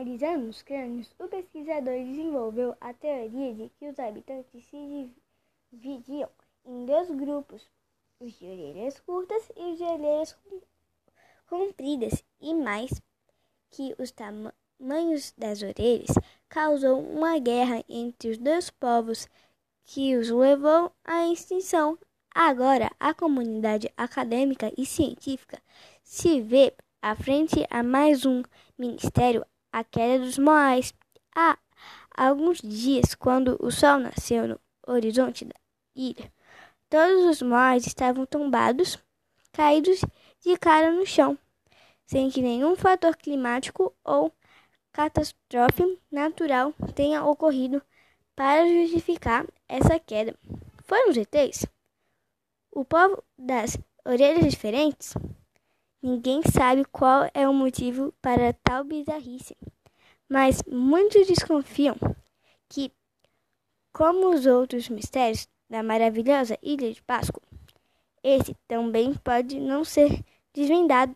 Analisando os crânios, o pesquisador desenvolveu a teoria de que os habitantes se dividiam em dois grupos, os de orelhas curtas e os de orelhas compridas, e mais que os tamanhos das orelhas causou uma guerra entre os dois povos que os levou à extinção. Agora, a comunidade acadêmica e científica se vê à frente a mais um ministério, a queda dos Moais. Há alguns dias, quando o sol nasceu no horizonte da ilha, todos os Moais estavam tombados, caídos de cara no chão, sem que nenhum fator climático ou catástrofe natural tenha ocorrido para justificar essa queda. Foram os ETs? O povo das orelhas diferentes? Ninguém sabe qual é o motivo para tal bizarrice, mas muitos desconfiam que, como os outros mistérios da maravilhosa Ilha de Páscoa, esse também pode não ser desvendado